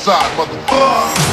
side, motherfucker.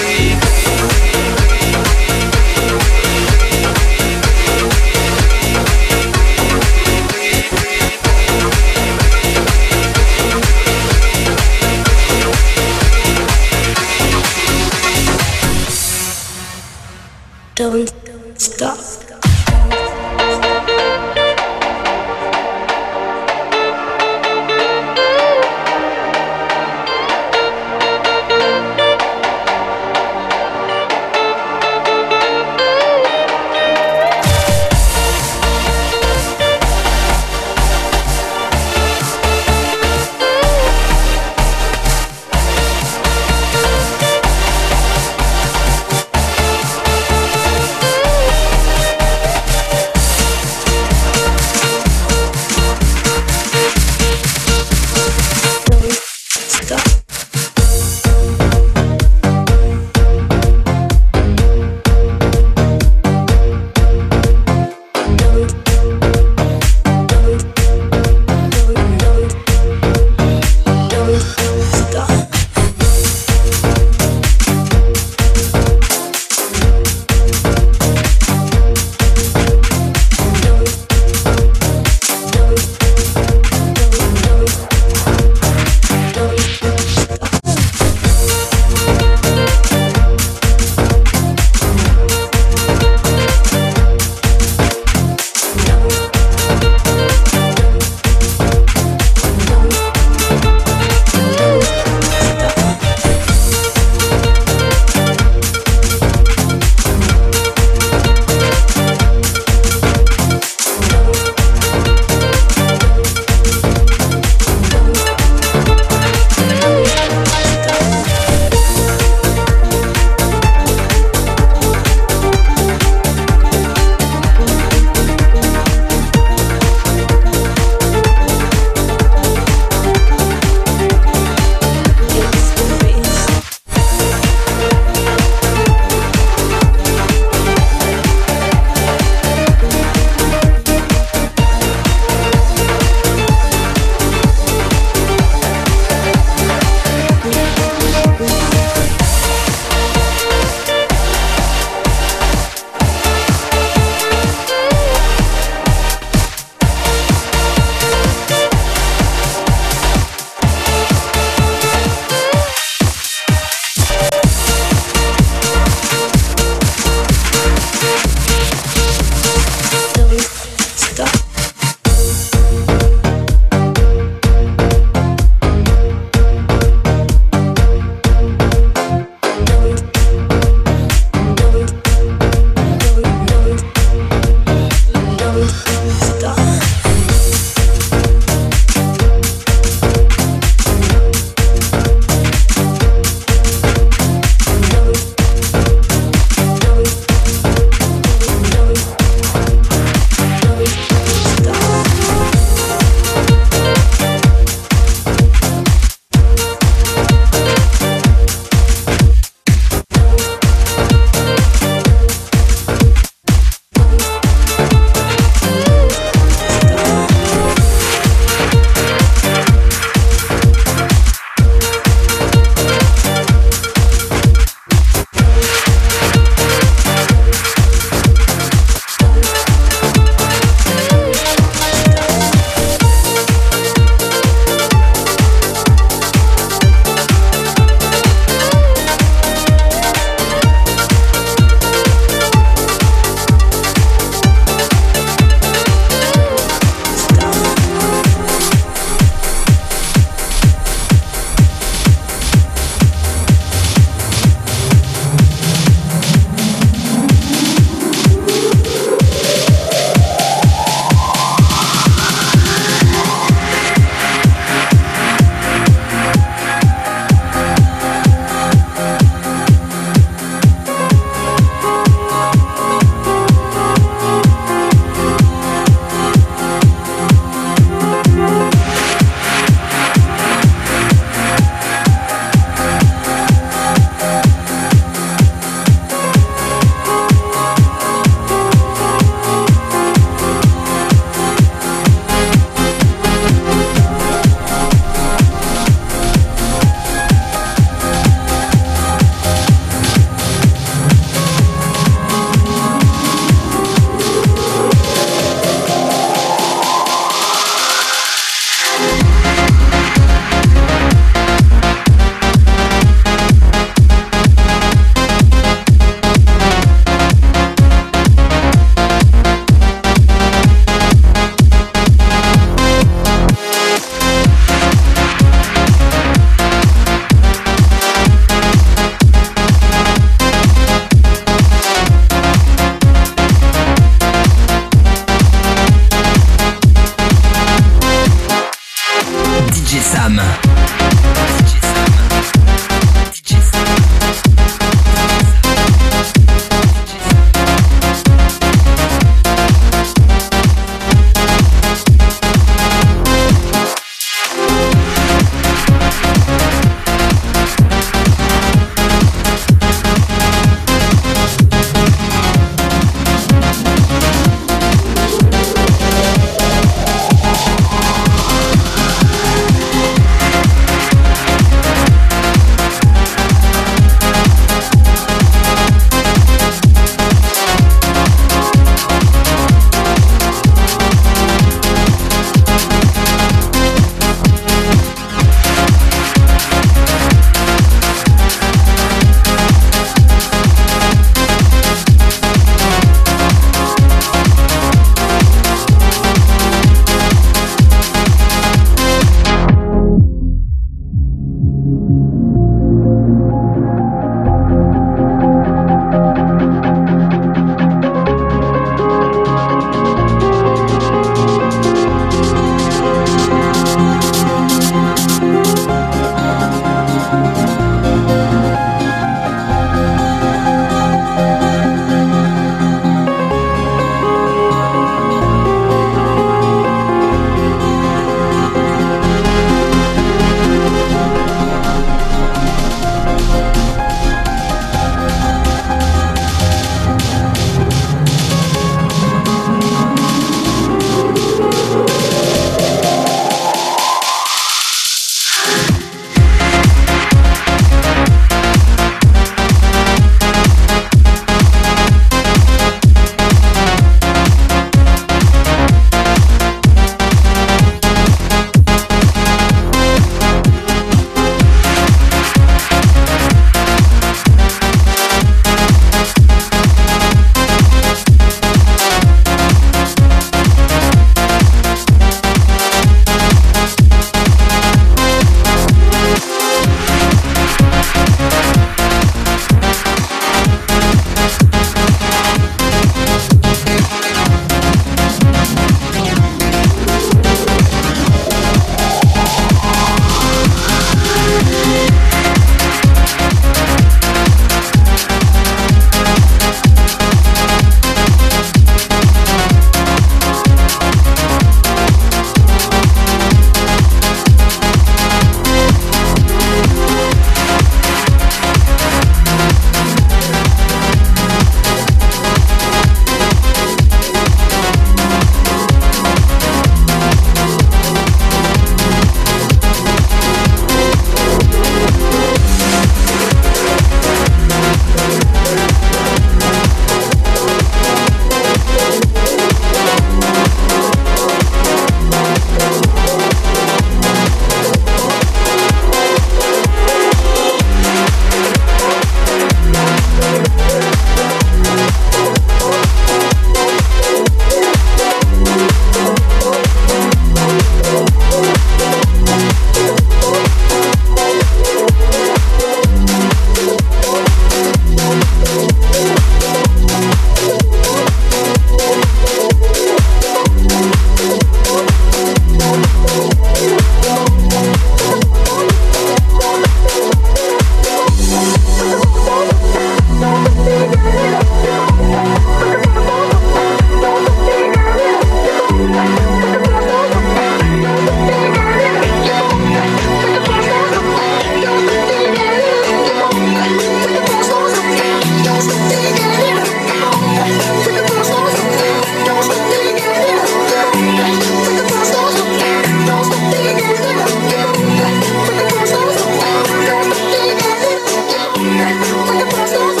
Porque pasan los.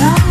love.